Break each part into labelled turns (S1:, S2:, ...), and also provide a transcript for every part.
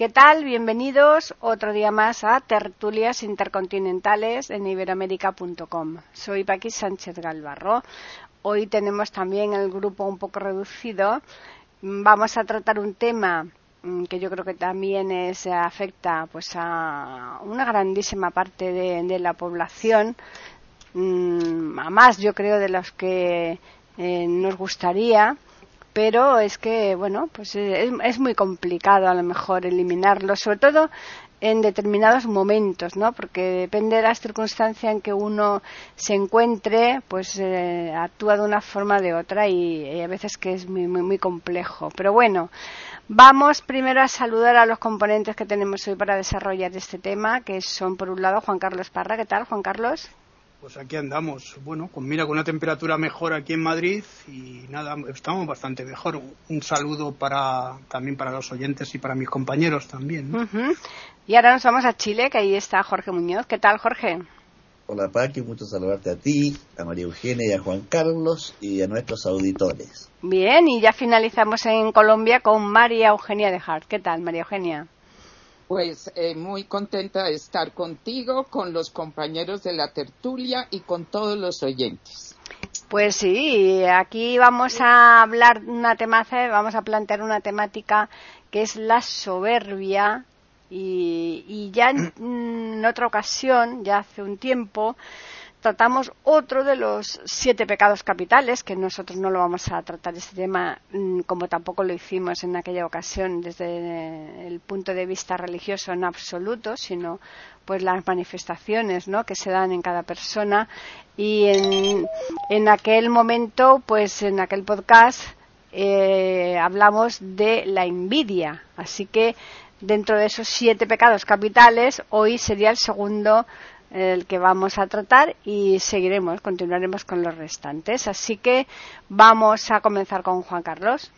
S1: ¿Qué tal? Bienvenidos otro día más a Tertulias Intercontinentales en iberoamérica.com. Soy Paqui Sánchez Galvarro. Hoy tenemos también el grupo un poco reducido. Vamos a tratar un tema mm, que yo creo que también es, afecta pues a una grandísima parte de, la población, mm, a más yo creo de los que eh, nos gustaría pero es que, bueno, pues es, es, muy complicado a lo mejor eliminarlo, sobre todo en determinados momentos, ¿no? Porque depende de la circunstancia en que uno se encuentre, pues eh, actúa de una forma o de otra y, a veces que es muy, muy, muy complejo. Pero bueno, vamos primero a saludar a los componentes que tenemos hoy para desarrollar este tema, que son por un lado Juan Carlos Parra. ¿Qué tal, Juan Carlos?
S2: Pues aquí andamos, bueno, con mira con una temperatura mejor aquí en Madrid y nada, estamos bastante mejor. Un saludo para también para los oyentes y para mis compañeros también.
S1: Y ahora nos vamos a Chile, que ahí está Jorge Muñoz. ¿Qué tal, Jorge?
S3: Hola, Paqui, mucho saludarte a ti, a María Eugenia y a Juan Carlos y a nuestros auditores.
S1: Bien, y ya finalizamos en Colombia con María Eugenia de Hart. ¿Qué tal, María Eugenia?
S4: Pues eh, muy contenta de estar contigo, con los compañeros de la tertulia y con todos los oyentes.
S1: Pues sí, aquí vamos a hablar una temática, vamos a plantear una temática que es la soberbia y ya en otra ocasión, ya hace un tiempo, tratamos otro de los siete pecados capitales, que nosotros no lo vamos a tratar este tema mm, como tampoco lo hicimos en aquella ocasión desde el punto de vista religioso en absoluto, sino pues las manifestaciones ¿no? que se dan en cada persona y en, en aquel momento, pues en aquel podcast eh, hablamos de la envidia, así que dentro de esos siete pecados capitales hoy sería el segundo el que vamos a tratar y seguiremos, continuaremos con los restantes. Así que vamos a comenzar con Juan Carlos.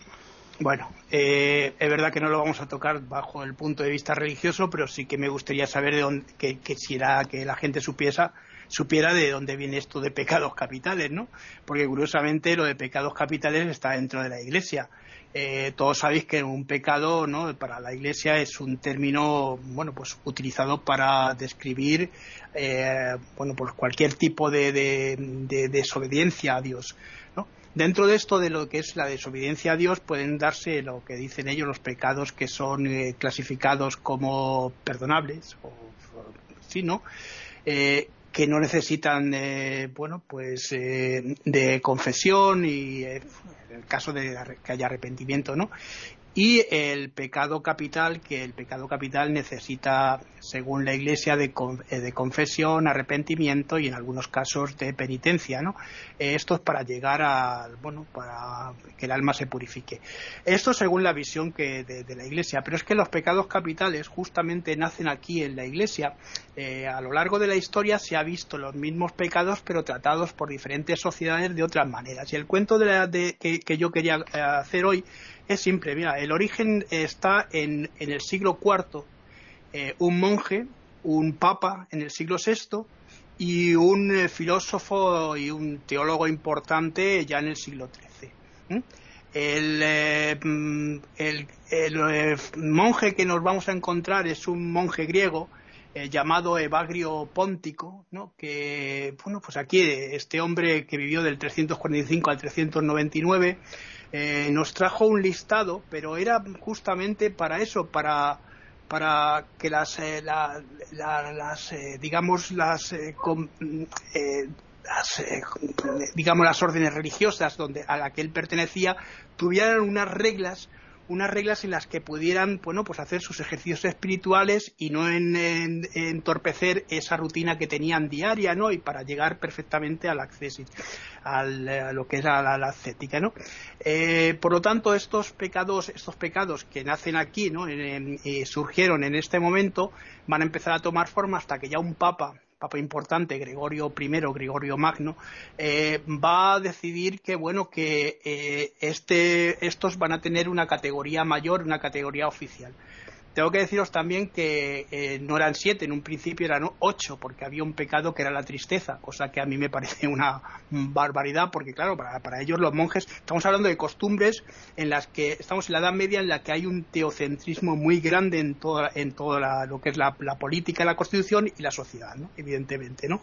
S2: Bueno, eh, es verdad que no lo vamos a tocar bajo el punto de vista religioso, pero sí que me gustaría saber de dónde, que, quisiera que la gente supiera, supiera de dónde viene esto de pecados capitales, ¿no? Porque curiosamente lo de pecados capitales está dentro de la Iglesia. Eh, todos sabéis que un pecado ¿no? para la iglesia es un término bueno pues utilizado para describir eh, bueno pues cualquier tipo de, desobediencia a Dios dentro de esto de lo que es la desobediencia a Dios pueden darse lo que dicen ellos los pecados que son eh, clasificados como perdonables o, sí no que no necesitan bueno pues de confesión y en el caso de que haya arrepentimiento, ¿no? Y el pecado capital, que el pecado capital necesita, según la Iglesia, de, eh, confesión, arrepentimiento y en algunos casos de penitencia, ¿no? Eh, esto es para llegar a, bueno, para que el alma se purifique. Esto según la visión que de, la Iglesia, pero es que los pecados capitales justamente nacen aquí en la Iglesia. Eh, a lo largo de la historia se ha visto los mismos pecados, pero tratados por diferentes sociedades de otras maneras. Y el cuento de, que yo quería hacer hoy es simple, mira, el origen está en, el siglo IV, eh, un monje, un papa en el siglo VI y un eh, filósofo y un teólogo importante ya en el siglo XIII. Eh, mm, el, monje que nos vamos a encontrar es un monje griego llamado Evagrio Póntico, ¿no? que, bueno, pues aquí este hombre que vivió del 345 al 399 eh, nos trajo un listado, pero era justamente para eso, para, para que las, eh, las eh, digamos, las, digamos, las órdenes religiosas donde, a las que él pertenecía tuvieran unas reglas unas reglas en las que pudieran bueno pues hacer sus ejercicios espirituales y no en, entorpecer esa rutina que tenían diaria no y para llegar perfectamente al acceso al, a lo que es la, ascética no eh, por lo tanto estos pecados estos pecados que nacen aquí no eh, surgieron en este momento van a empezar a tomar forma hasta que ya un papa papa importante, Gregorio I, Gregorio Magno, eh, va a decidir que bueno que eh, este, estos van a tener una categoría mayor, una categoría oficial. Tengo que deciros también que eh, no eran siete, en un principio eran ocho, porque había un pecado que era la tristeza, cosa que a mí me parece una barbaridad, porque claro, para, ellos los monjes, estamos hablando de costumbres en las que estamos en la Edad Media, en la que hay un teocentrismo muy grande en toda, en toda lo que es la, política, la constitución y la sociedad, ¿no? evidentemente. ¿no?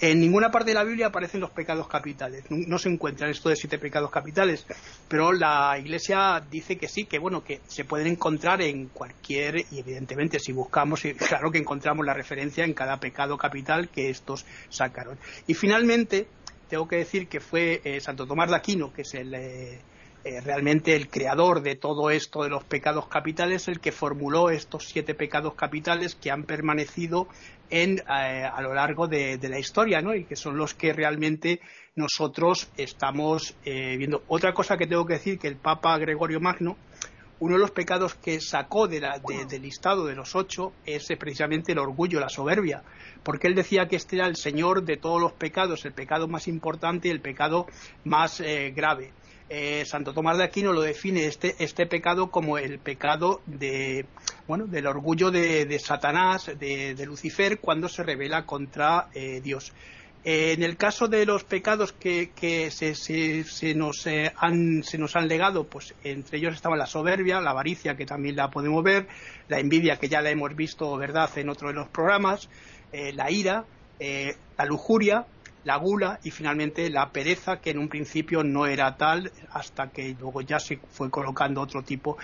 S2: En ninguna parte de la Biblia aparecen los pecados capitales, no, no se encuentran esto de siete pecados capitales, pero la Iglesia dice que sí, que bueno, que se pueden encontrar en cualquier y evidentemente si buscamos, claro que encontramos la referencia en cada pecado capital que estos sacaron. Y finalmente, tengo que decir que fue eh, Santo Tomás de Aquino, que es el, eh, eh, realmente el creador de todo esto de los pecados capitales, el que formuló estos siete pecados capitales que han permanecido en, a lo largo de, la historia, ¿no? Y que son los que realmente nosotros estamos viendo. Otra cosa que tengo que decir que el Papa Gregorio Magno uno de los pecados que sacó del listado de los ocho es eh, precisamente el orgullo, la soberbia, porque él decía que este era el señor de todos los pecados, el pecado más importante y el pecado más eh, grave. Eh, Santo Tomás de Aquino lo define este, este pecado como el pecado de, bueno, del orgullo de, Satanás, de, Lucifer, cuando se revela contra Dios. Eh, en el caso de los pecados que, se, nos, eh, han, se nos han legado, pues entre ellos estaba la soberbia, la avaricia, que también la podemos ver, la envidia, que ya la hemos visto, ¿verdad?, en otro de los programas, eh, la ira, la lujuria, la gula y finalmente la pereza, que en un principio no era tal hasta que luego ya se fue colocando otro tipo.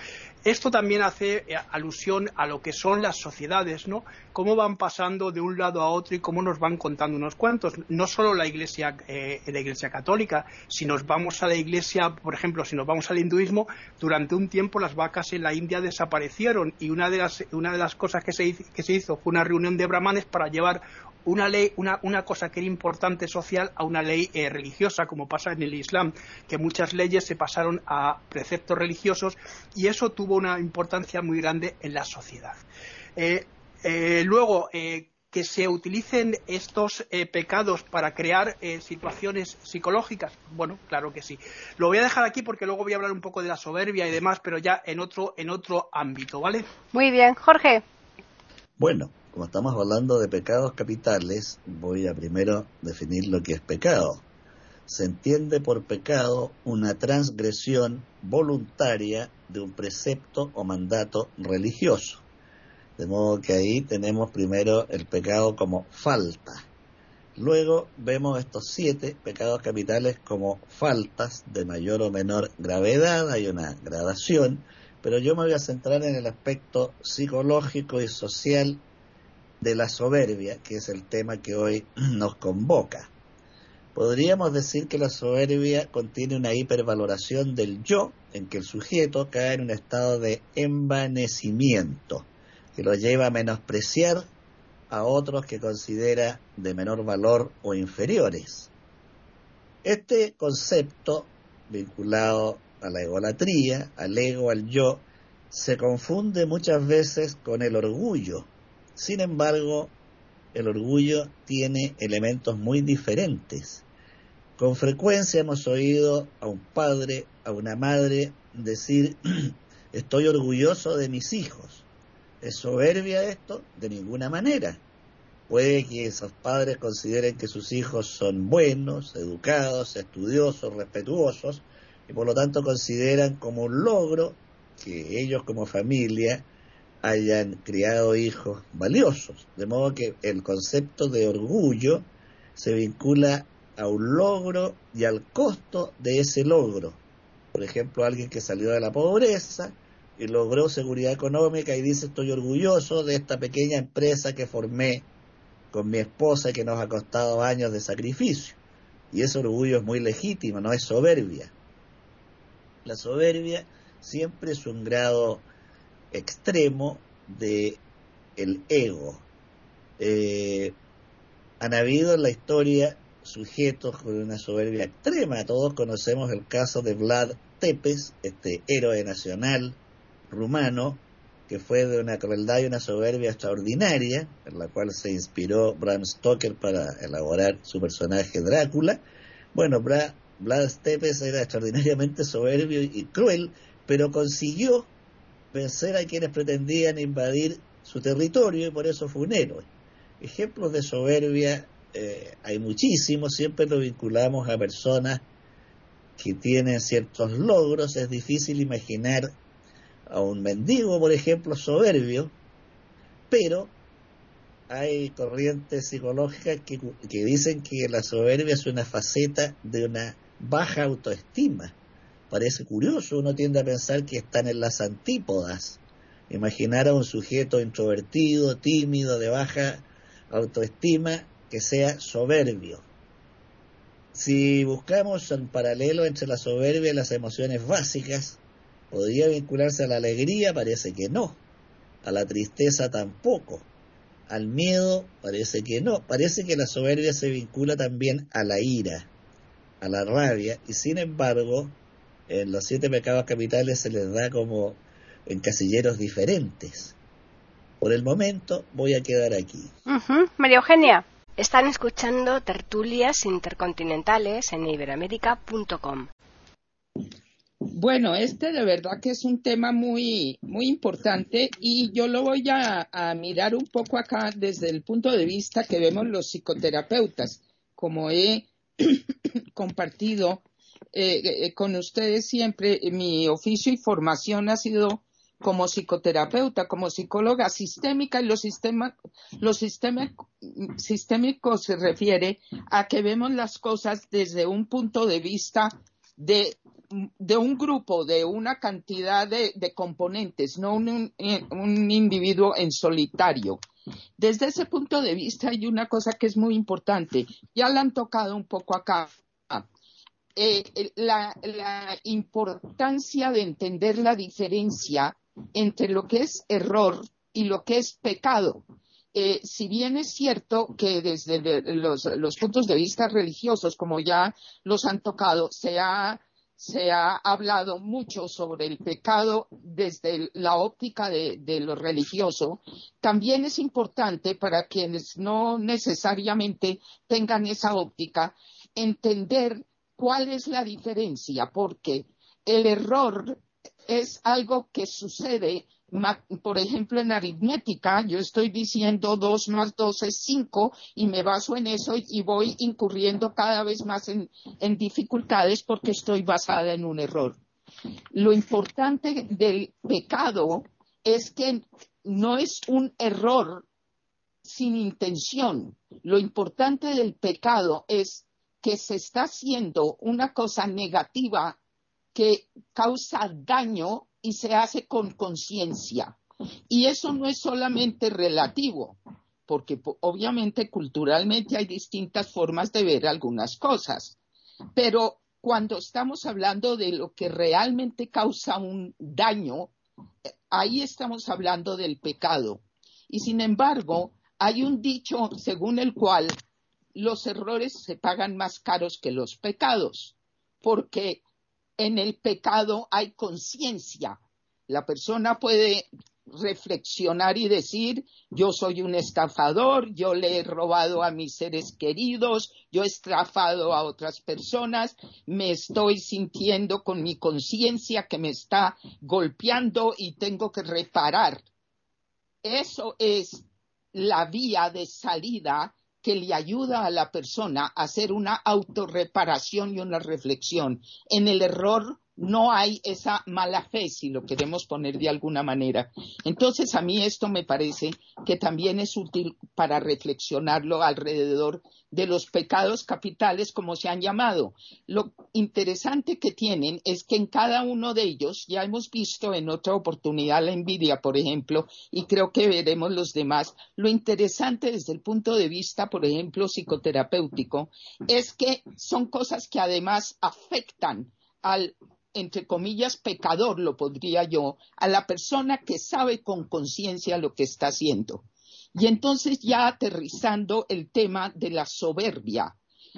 S2: Esto también hace eh, alusión a lo que son las sociedades, ¿no? Cómo van pasando de un lado a otro y cómo nos van contando unos cuentos. No solo la Iglesia, eh, la Iglesia católica, si nos vamos a la Iglesia, por ejemplo, si nos vamos al hinduismo, durante un tiempo las vacas en la India desaparecieron y una de las, una de las cosas que se, que se hizo fue una reunión de brahmanes para llevar una ley, una, una, cosa que era importante social a una ley eh, religiosa, como pasa en el Islam, que muchas leyes se pasaron a preceptos religiosos y eso tuvo una importancia muy grande en la sociedad. Eh, eh, luego, que se utilicen estos pecados para crear situaciones psicológicas, bueno, claro que sí. Lo voy a dejar aquí porque luego voy a hablar un poco de la soberbia y demás, pero ya en otro, en otro ámbito, ¿vale?
S1: Muy bien, Jorge.
S3: Bueno, como estamos hablando de pecados capitales, voy a primero definir lo que es pecado. Se entiende por pecado una transgresión voluntaria de un precepto o mandato religioso. De modo que ahí tenemos primero el pecado como falta. Luego vemos estos siete pecados capitales como faltas de mayor o menor gravedad, hay una gradación, pero yo me voy a centrar en el aspecto psicológico y social de la soberbia, que es el tema que hoy nos convoca. Podríamos decir que la soberbia contiene una hipervaloración del yo, en que el sujeto cae en un estado de envanecimiento, que lo lleva a menospreciar a otros que considera de menor valor o inferiores. Este concepto, vinculado a la egolatría, al ego, al yo, se confunde muchas veces con el orgullo, sin embargo, el orgullo tiene elementos muy diferentes. Con frecuencia hemos oído a un padre, a una madre decir, estoy orgulloso de mis hijos. ¿Es soberbia esto? De ninguna manera. Puede que esos padres consideren que sus hijos son buenos, educados, estudiosos, respetuosos, y por lo tanto consideran como un logro que ellos como familia hayan criado hijos valiosos. De modo que el concepto de orgullo se vincula a un logro y al costo de ese logro. Por ejemplo, alguien que salió de la pobreza y logró seguridad económica y dice estoy orgulloso de esta pequeña empresa que formé con mi esposa que nos ha costado años de sacrificio. Y ese orgullo es muy legítimo, no es soberbia. La soberbia siempre es un grado extremo de el ego. Eh, han habido en la historia sujetos con una soberbia extrema. Todos conocemos el caso de Vlad Tepes, este héroe nacional rumano, que fue de una crueldad y una soberbia extraordinaria, en la cual se inspiró Bram Stoker para elaborar su personaje Drácula. Bueno, Vlad Tepes era extraordinariamente soberbio y cruel, pero consiguió vencer a quienes pretendían invadir su territorio y por eso fue un héroe. Ejemplos de soberbia eh, hay muchísimos, siempre lo vinculamos a personas que tienen ciertos logros, es difícil imaginar a un mendigo, por ejemplo, soberbio, pero hay corrientes psicológicas que, que dicen que la soberbia es una faceta de una baja autoestima. Parece curioso, uno tiende a pensar que están en las antípodas. Imaginar a un sujeto introvertido, tímido, de baja autoestima, que sea soberbio. Si buscamos un paralelo entre la soberbia y las emociones básicas, ¿podría vincularse a la alegría? Parece que no. A la tristeza tampoco. Al miedo parece que no. Parece que la soberbia se vincula también a la ira, a la rabia, y sin embargo, en los siete pecados capitales se les da como en casilleros diferentes. Por el momento voy a quedar aquí.
S1: María Eugenia. Están escuchando tertulias intercontinentales en iberamérica.com.
S4: Bueno, este de verdad que es un tema muy, muy importante y yo lo voy a, mirar un poco acá desde el punto de vista que vemos los psicoterapeutas, como he compartido eh, eh, con ustedes siempre, mi oficio y formación ha sido como psicoterapeuta, como psicóloga sistémica, y lo, sistema, lo sistémico se refiere a que vemos las cosas desde un punto de vista de, de un grupo, de una cantidad de, componentes, no un, un, individuo en solitario. Desde ese punto de vista hay una cosa que es muy importante, ya la han tocado un poco acá, eh, la, la, importancia de entender la diferencia entre lo que es error y lo que es pecado. Eh, si bien es cierto que desde los, puntos de vista religiosos, como ya los han tocado, se ha, hablado mucho sobre el pecado desde la óptica de, de, lo religioso, también es importante para quienes no necesariamente tengan esa óptica entender cuál es la diferencia, porque el error es algo que sucede, por ejemplo, en aritmética, yo estoy diciendo 2 más 2 es 5 y me baso en eso y voy incurriendo cada vez más en, dificultades porque estoy basada en un error. Lo importante del pecado es que no es un error sin intención. Lo importante del pecado es que se está haciendo una cosa negativa que causa daño y se hace con conciencia. Y eso no es solamente relativo, porque obviamente culturalmente hay distintas formas de ver algunas cosas. Pero cuando estamos hablando de lo que realmente causa un daño, ahí estamos hablando del pecado. Y sin embargo, hay un dicho según el cual los errores se pagan más caros que los pecados, porque en el pecado hay conciencia. La persona puede reflexionar y decir, yo soy un estafador, yo le he robado a mis seres queridos, yo he estafado a otras personas, me estoy sintiendo con mi conciencia que me está golpeando y tengo que reparar. Eso es la vía de salida que le ayuda a la persona a hacer una autorreparación y una reflexión. En el error no hay esa mala fe, si lo queremos poner de alguna manera. Entonces, a mí esto me parece que también es útil para reflexionarlo alrededor de los pecados capitales, como se han llamado. Lo interesante que tienen es que en cada uno de ellos, ya hemos visto en otra oportunidad la envidia, por ejemplo, y creo que veremos los demás, lo interesante desde el punto de vista, por ejemplo, psicoterapéutico, es que son cosas que además afectan al entre comillas, pecador, lo podría yo, a la persona que sabe con conciencia lo que está haciendo. Y entonces ya aterrizando el tema de la soberbia.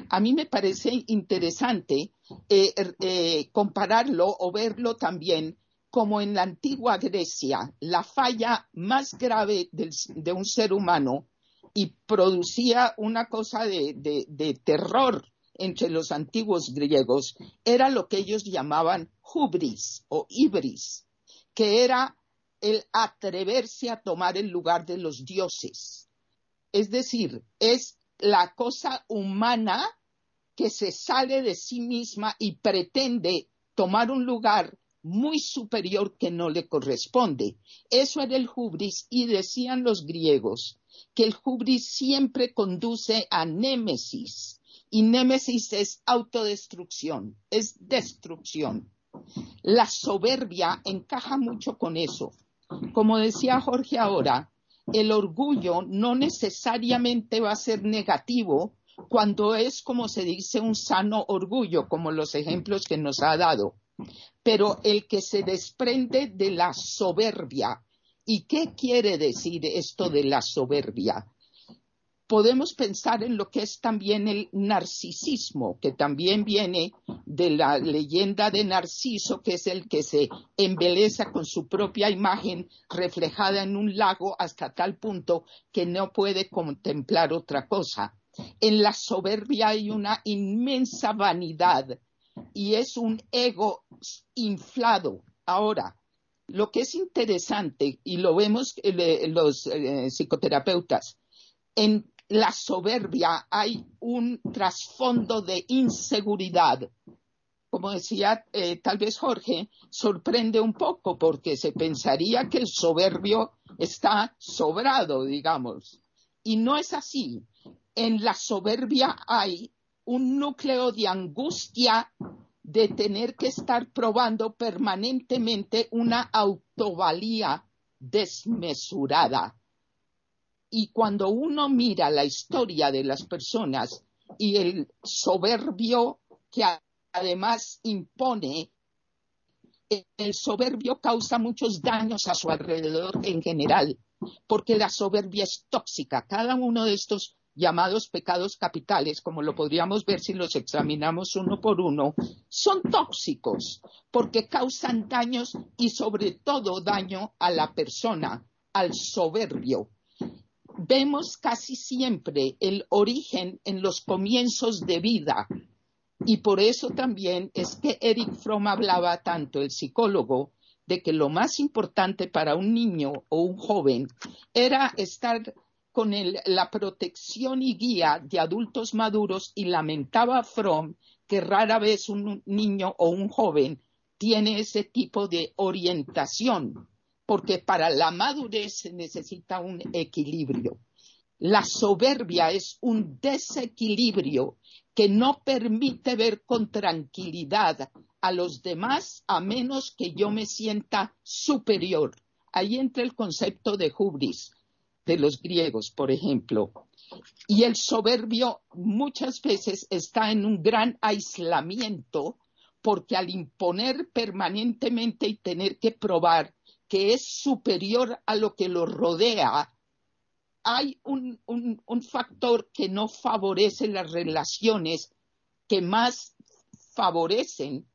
S4: A mí me parece interesante eh, er, eh, compararlo o verlo también como en la antigua Grecia, la falla más grave de un ser humano y producía una cosa de terror entre los antiguos griegos era lo que ellos llamaban hubris o ibris, que era el atreverse a tomar el lugar de los dioses. Es decir, es la cosa humana que se sale de sí misma y pretende tomar un lugar muy superior que no le corresponde. Eso era el hubris y decían los griegos que el hubris siempre conduce a némesis, y némesis es autodestrucción, es destrucción. La soberbia encaja mucho con eso. Como decía Jorge ahora, el orgullo no necesariamente va a ser negativo cuando es, como se dice, un sano orgullo, como los ejemplos que nos ha dado. Pero el que se desprende de la soberbia, ¿y qué quiere decir esto de la soberbia? Podemos pensar en lo que es también el narcisismo, que también viene de la leyenda de Narciso, que es el que se embeleza con su propia imagen reflejada en un lago hasta tal punto que no puede contemplar otra cosa. En la soberbia hay una inmensa vanidad y es un ego inflado. Ahora, lo que es interesante, y lo vemos eh, los eh, psicoterapeutas, en la soberbia hay un trasfondo de inseguridad. Como decía eh, tal vez Jorge, sorprende un poco porque se pensaría que el soberbio está sobrado, digamos. Y no es así. En la soberbia hay un núcleo de angustia de tener que estar probando permanentemente una autovalía desmesurada y cuando uno mira la historia de las personas y el soberbio que además impone, el soberbio causa muchos daños a su alrededor en general, porque la soberbia es tóxica. Cada uno de estos llamados pecados capitales, como lo podríamos ver si los examinamos uno por uno, son tóxicos porque causan daños y sobre todo daño a la persona, al soberbio vemos casi siempre el origen en los comienzos de vida. Y por eso también es que Eric Fromm hablaba tanto, el psicólogo, de que lo más importante para un niño o un joven era estar con la protección y guía de adultos maduros y lamentaba Fromm que rara vez un niño o un joven tiene ese tipo de orientación porque para la madurez se necesita un equilibrio. La soberbia es un desequilibrio que no permite ver con tranquilidad a los demás a menos que yo me sienta superior. Ahí entra el concepto de hubris de los griegos, por ejemplo. Y el soberbio muchas veces está en un gran aislamiento porque al imponer permanentemente y tener que probar que es superior a lo que lo rodea, hay un, factor que no favorece las relaciones que más favorecen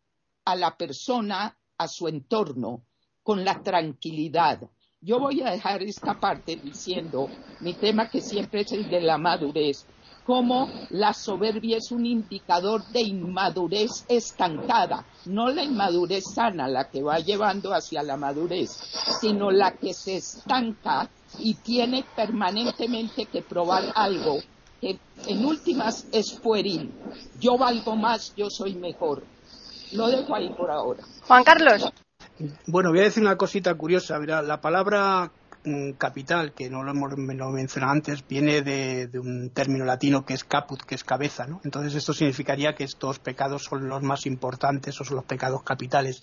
S4: a la persona, a su entorno, con la tranquilidad. Yo voy a dejar esta parte diciendo mi tema que siempre es el de la madurez cómo la soberbia es un indicador de inmadurez estancada, no la inmadurez sana la que va llevando hacia la madurez, sino la que se estanca y tiene permanentemente que probar algo que en últimas es pueril. Yo valgo más, yo soy mejor. Lo dejo ahí por ahora.
S1: Juan Carlos.
S2: Bueno, voy a decir una cosita curiosa. la palabra capital, que no lo hemos mencionado antes, viene de, un término latino que es caput, que es cabeza, ¿no? Entonces esto significaría que estos pecados son los más importantes o son los pecados capitales.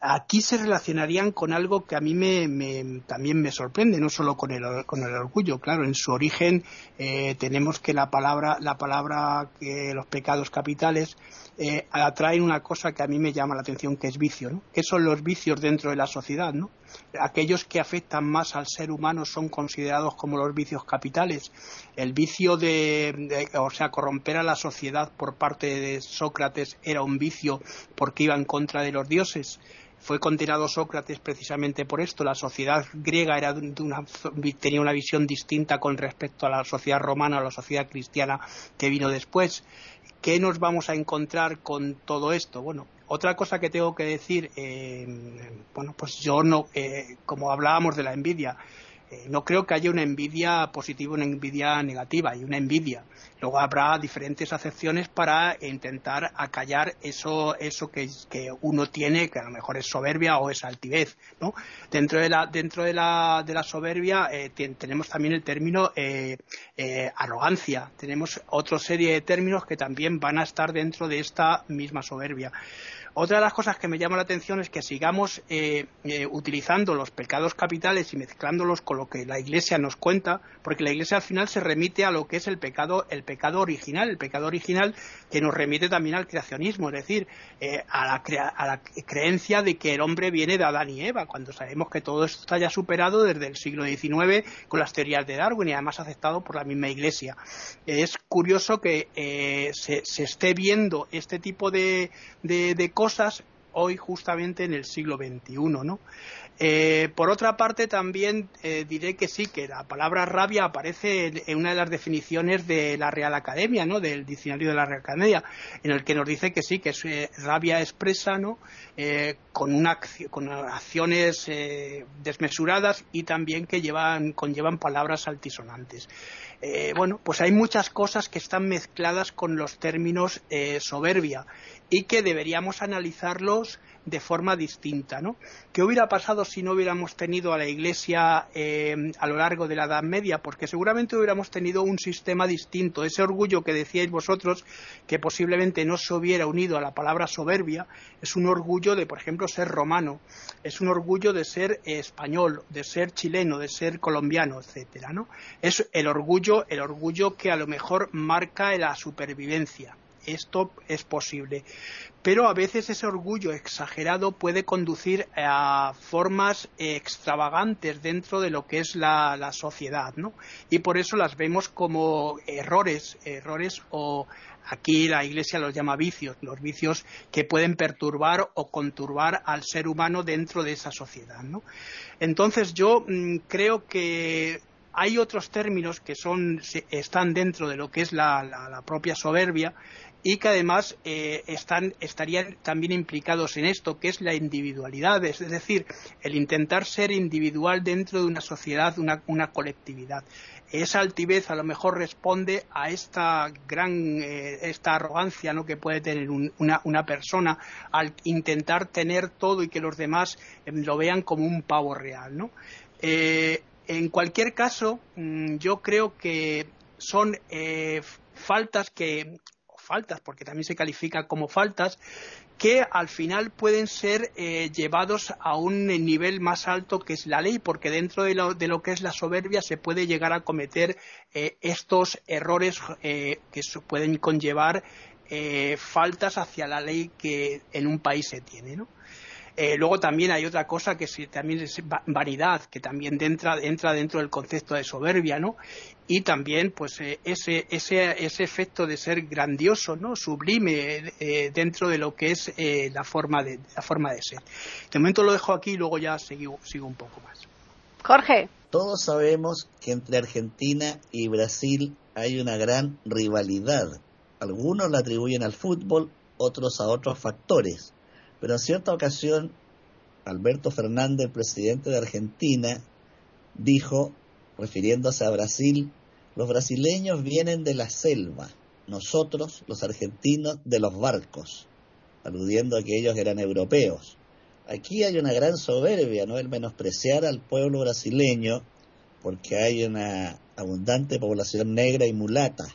S2: aquí se relacionarían con algo que a mí me, también me sorprende, no solo con el, con el orgullo, claro, en su origen eh, tenemos que la palabra, la palabra que los pecados capitales eh, atraen una cosa que a mí me llama la atención, que es vicio, ¿no? ¿Qué son los vicios dentro de la sociedad, no? Aquellos que afectan más al ser humano son considerados como los vicios capitales. El vicio de, o sea, corromper a la sociedad por parte de Sócrates era un vicio porque iba en contra de los dioses fue condenado Sócrates precisamente por esto. La sociedad griega era tenía una visión distinta con respecto a la sociedad romana o la sociedad cristiana que vino después. ¿Qué nos vamos a encontrar con todo esto? Bueno, otra cosa que tengo que decir, eh, bueno, pues yo no, eh, como hablábamos de la envidia, eh, no creo que haya una envidia positiva y una envidia negativa, hay una envidia. Luego habrá diferentes acepciones para intentar acallar eso, eso que, uno tiene, que a lo mejor es soberbia o es altivez. ¿no? Dentro, de la, dentro de, la, de la soberbia eh, tenemos también el término eh, arrogancia, tenemos otra serie de términos que también van a estar dentro de esta misma soberbia. Otra de las cosas que me llama la atención es que sigamos eh, eh, utilizando los pecados capitales y mezclándolos con lo que la Iglesia nos cuenta, porque la Iglesia al final se remite a lo que es el pecado, el pecado original, el pecado original que nos remite también al creacionismo, es decir, eh, a, la a, la creencia de que el hombre viene de Adán y Eva, cuando sabemos que todo esto está ya superado desde el siglo XIX con las teorías de Darwin y además aceptado por la misma Iglesia. Es curioso que se, esté viendo este tipo de cosas hoy justamente en el siglo XXI, ¿no? Eh, por otra parte, también eh, diré que sí, que la palabra rabia aparece en una de las definiciones de la Real Academia, ¿no? del diccionario de la Real Academia, en el que nos dice que sí, que es eh, rabia expresa, ¿no? con, con acciones desmesuradas y también que llevan, conllevan palabras altisonantes. Bueno, pues hay muchas cosas que están mezcladas con los términos soberbia y que deberíamos analizarlos de forma distinta. ¿no? ¿Qué hubiera pasado si no hubiéramos tenido a la Iglesia eh, a lo largo de la Edad Media? Porque seguramente hubiéramos tenido un sistema distinto. Ese orgullo que decíais vosotros, que posiblemente no se hubiera unido a la palabra soberbia, es un orgullo de, por ejemplo, ser romano, es un orgullo de ser español, de ser chileno, de ser colombiano, etcétera, ¿no? Es el orgullo, el orgullo que a lo mejor marca la supervivencia esto es posible. Pero a veces ese orgullo exagerado puede conducir a formas extravagantes dentro de lo que es la, sociedad, ¿no? Y por eso las vemos como errores, errores o aquí la Iglesia los llama vicios, los vicios que pueden perturbar o conturbar al ser humano dentro de esa sociedad, ¿no? Entonces yo mm, creo que hay otros términos que son, están dentro de lo que es la propia soberbia y que además eh, están, estarían también implicados en esto, que es la individualidad, es decir, el intentar ser individual dentro de una sociedad, una, colectividad. Esa altivez a lo mejor responde a esta gran, eh, esta arrogancia ¿no? que puede tener una, una, persona al intentar tener todo y que los demás em, lo vean como un pavo real. ¿no? Eh, en cualquier caso, mm, yo creo que son faltas que faltas, porque también se califica como faltas, que al final pueden ser eh, llevados a un nivel más alto que es la ley, porque dentro de lo, que es la soberbia se puede llegar a cometer eh, estos errores eh, que pueden conllevar faltas hacia la ley que en un país se tiene, ¿no? Eh, luego también hay otra cosa que también es vanidad, que también entra, dentro del concepto de soberbia, ¿no? Y también, pues, eh, ese, ese, ese efecto de ser grandioso, ¿no? Sublime eh, dentro de lo que es la, forma de, la forma de ser. De momento lo dejo aquí y luego ya sigo, sigo un poco más.
S1: Jorge.
S3: Todos sabemos que entre Argentina y Brasil hay una gran rivalidad. Algunos la atribuyen al fútbol, otros a otros factores. Pero en cierta ocasión, Alberto Fernández, presidente de Argentina, dijo, refiriéndose a Brasil, los brasileños vienen de la selva, nosotros, los argentinos, de los barcos, aludiendo a que ellos eran europeos. Aquí hay una gran soberbia, ¿no? El menospreciar al pueblo brasileño porque hay una abundante población negra y mulata.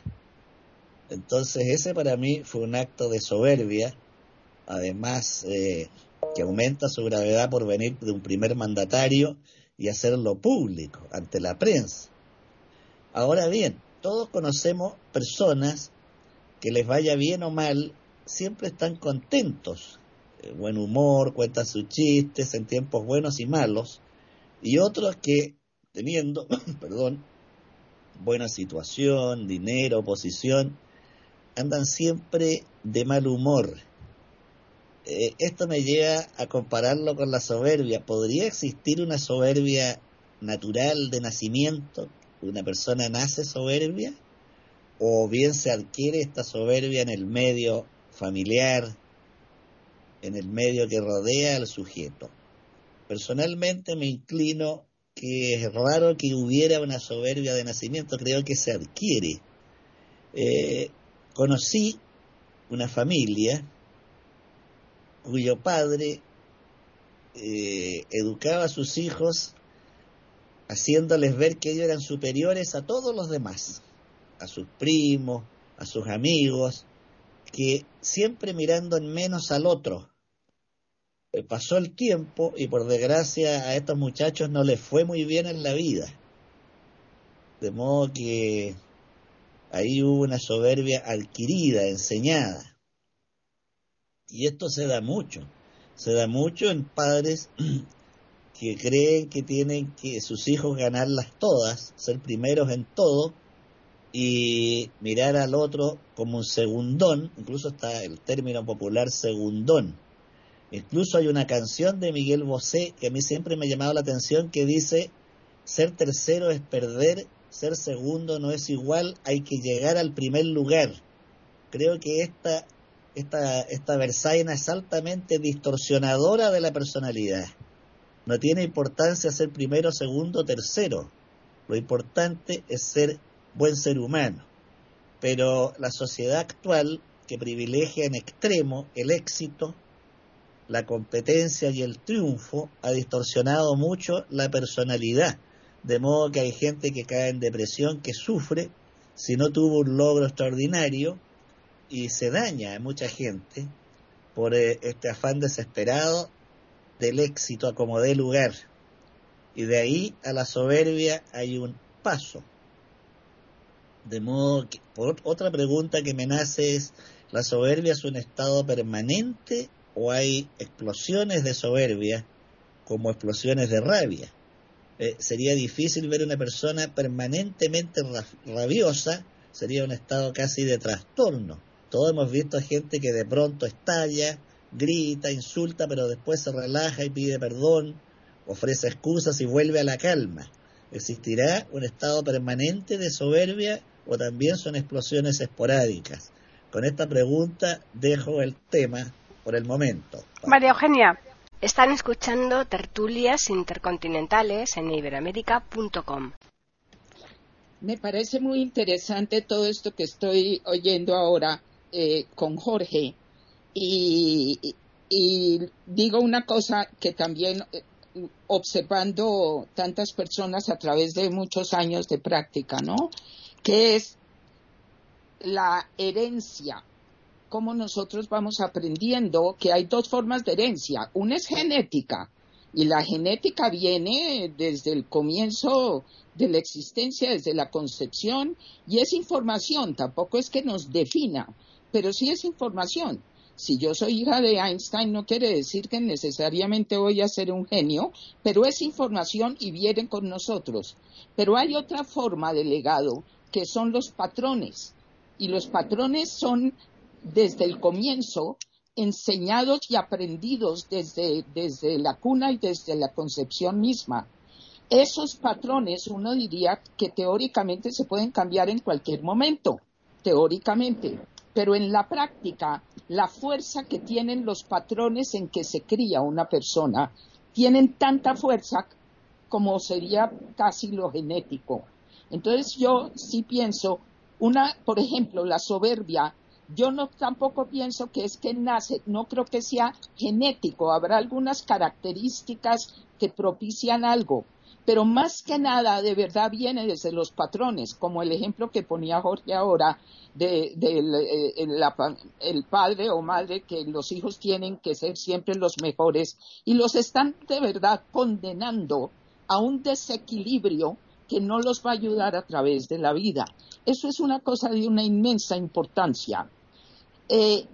S3: Entonces ese para mí fue un acto de soberbia Además, eh, que aumenta su gravedad por venir de un primer mandatario y hacerlo público ante la prensa. Ahora bien, todos conocemos personas que les vaya bien o mal, siempre están contentos, eh, buen humor, cuentan sus chistes en tiempos buenos y malos, y otros que, teniendo, perdón, buena situación, dinero, posición, andan siempre de mal humor. Eh, esto me lleva a compararlo con la soberbia. ¿Podría existir una soberbia natural de nacimiento? ¿Una persona nace soberbia? ¿O bien se adquiere esta soberbia en el medio familiar, en el medio que rodea al sujeto? Personalmente me inclino que es raro que hubiera una soberbia de nacimiento, creo que se adquiere. Eh, conocí una familia cuyo padre eh, educaba a sus hijos haciéndoles ver que ellos eran superiores a todos los demás, a sus primos, a sus amigos, que siempre mirando en menos al otro, eh, pasó el tiempo y por desgracia a estos muchachos no les fue muy bien en la vida. De modo que ahí hubo una soberbia adquirida, enseñada. Y esto se da mucho. Se da mucho en padres que creen que tienen que sus hijos ganarlas todas, ser primeros en todo y mirar al otro como un segundón, incluso está el término popular segundón Incluso hay una canción de Miguel Bosé que a mí siempre me ha llamado la atención que dice, ser tercero es perder, ser segundo no es igual, hay que llegar al primer lugar. Creo que esta, esta, esta es altamente distorsionadora de la personalidad. No tiene importancia ser primero, segundo, tercero. Lo importante es ser buen ser humano. Pero la sociedad actual, que privilegia en extremo el éxito, la competencia y el triunfo ha distorsionado mucho la personalidad, de modo que hay gente que cae en depresión, que sufre si no tuvo un logro extraordinario y se daña a mucha gente por eh, este afán desesperado del éxito a como dé lugar. Y de ahí a la soberbia hay un paso. De modo que, por otra pregunta que me nace es, ¿la soberbia es un estado permanente o hay explosiones de soberbia como explosiones de rabia. Eh, sería difícil ver una persona permanentemente rabiosa, sería un estado casi de trastorno. Todos hemos visto a gente que de pronto estalla, grita, insulta, pero después se relaja y pide perdón, ofrece excusas y vuelve a la calma. ¿Existirá un estado permanente de soberbia o también son explosiones esporádicas? Con esta pregunta dejo el tema por el momento.
S1: María Eugenia, están escuchando tertulias intercontinentales en iberamérica.com.
S4: Me parece muy interesante todo esto que estoy oyendo ahora eh, con Jorge. Y, digo una cosa que también eh, observando tantas personas a través de muchos años de práctica, ¿no? Que es la herencia cómo nosotros vamos aprendiendo que hay dos formas de herencia. Una es genética, y la genética viene desde el comienzo de la existencia, desde la concepción, y es información, tampoco es que nos defina, pero sí es información. Si yo soy hija de Einstein no quiere decir que necesariamente voy a ser un genio, pero es información y viene con nosotros. Pero hay otra forma de legado que son los patrones. Y los patrones son desde el comienzo, enseñados y aprendidos desde, desde la cuna y desde la concepción misma. Esos patrones uno diría que teóricamente se pueden cambiar en cualquier momento, teóricamente, pero en la práctica la fuerza que tienen los patrones en que se cría una persona tienen tanta fuerza como sería casi lo genético. Entonces yo sí pienso, una, por ejemplo, la soberbia Yo no tampoco pienso que es que nace, no creo que sea genético, habrá algunas características que propician algo, pero más que nada de verdad viene desde los patrones, como el ejemplo que ponía Jorge ahora de, eh, el padre o madre que los hijos tienen que ser siempre los mejores y los están de verdad condenando a un desequilibrio que no los va a ayudar a través de la vida. Eso es una cosa de una inmensa importancia. Eh,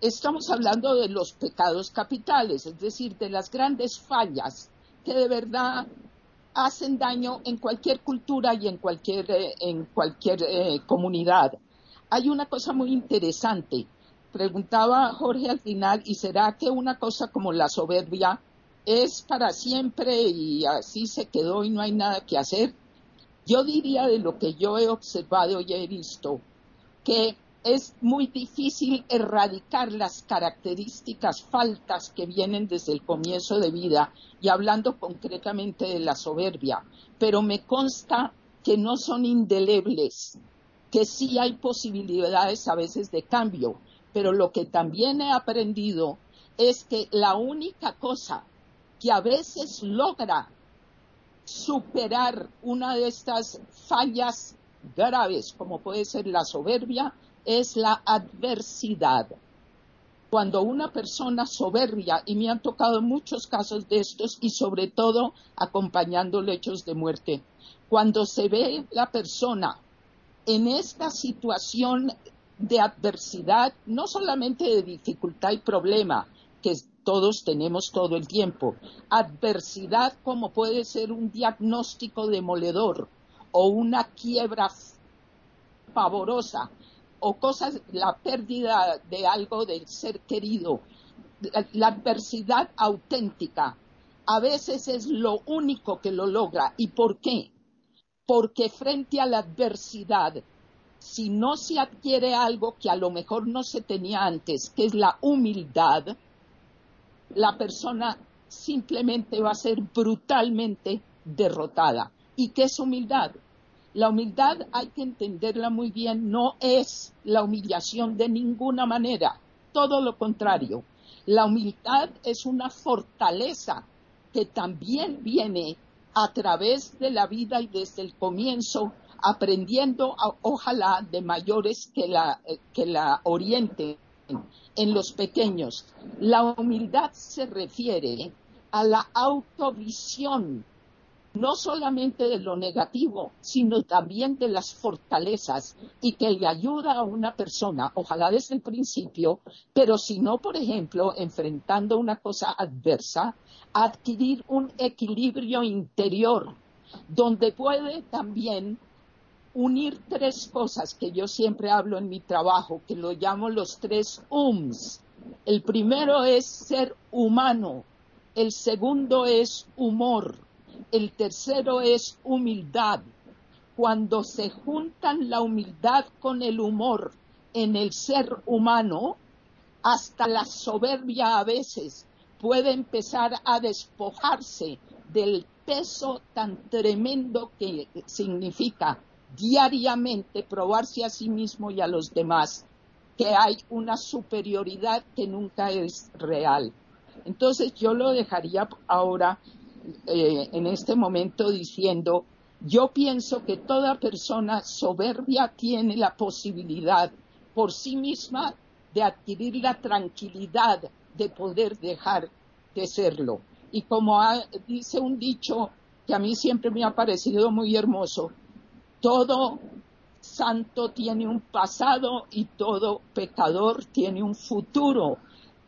S4: estamos hablando de los pecados capitales, es decir, de las grandes fallas que de verdad hacen daño en cualquier cultura y en cualquier, eh, en cualquier eh, comunidad. Hay una cosa muy interesante. Preguntaba Jorge al final, ¿y será que una cosa como la soberbia es para siempre y así se quedó y no hay nada que hacer? Yo diría de lo que yo he observado y he visto, que es muy difícil erradicar las características faltas que vienen desde el comienzo de vida y hablando concretamente de la soberbia, pero me consta que no son indelebles, que sí hay posibilidades a veces de cambio, pero lo que también he aprendido es que la única cosa que a veces logra superar una de estas fallas graves, como puede ser la soberbia, es la adversidad. Cuando una persona soberbia, y me han tocado muchos casos de estos, y sobre todo acompañando hechos de muerte, cuando se ve la persona en esta situación de adversidad, no solamente de dificultad y problema, que todos tenemos todo el tiempo, adversidad como puede ser un diagnóstico demoledor o una quiebra pavorosa o cosas, la pérdida de algo del ser querido, la, adversidad auténtica, a veces es lo único que lo logra. ¿Y por qué? Porque frente a la adversidad, si no se adquiere algo que a lo mejor no se tenía antes, que es la humildad, la persona simplemente va a ser brutalmente derrotada. ¿Y qué es humildad? La humildad hay que entenderla muy bien, no es la humillación de ninguna manera, todo lo contrario. La humildad es una fortaleza que también viene a través de la vida y desde el comienzo, aprendiendo, ojalá, de mayores que la, eh, que la orienten en los pequeños. La humildad se refiere a la autovisión no solamente de lo negativo, sino también de las fortalezas y que le ayuda a una persona, ojalá desde el principio, pero si no, por ejemplo, enfrentando una cosa adversa, adquirir un equilibrio interior, donde puede también unir tres cosas que yo siempre hablo en mi trabajo, que lo llamo los tres UMS. El primero es ser humano, el segundo es humor, el tercero es humildad. Cuando se juntan la humildad con el humor en el ser humano, hasta la soberbia a veces puede empezar a despojarse del peso tan tremendo que significa diariamente probarse a sí mismo y a los demás que hay una superioridad que nunca es real. Entonces yo lo dejaría ahora eh, en este momento diciendo, yo pienso que toda persona soberbia tiene la posibilidad por sí misma de adquirir la tranquilidad de poder dejar de serlo. Y como dice un dicho que a mí siempre me ha parecido muy hermoso, todo santo tiene un pasado y todo pecador tiene un futuro.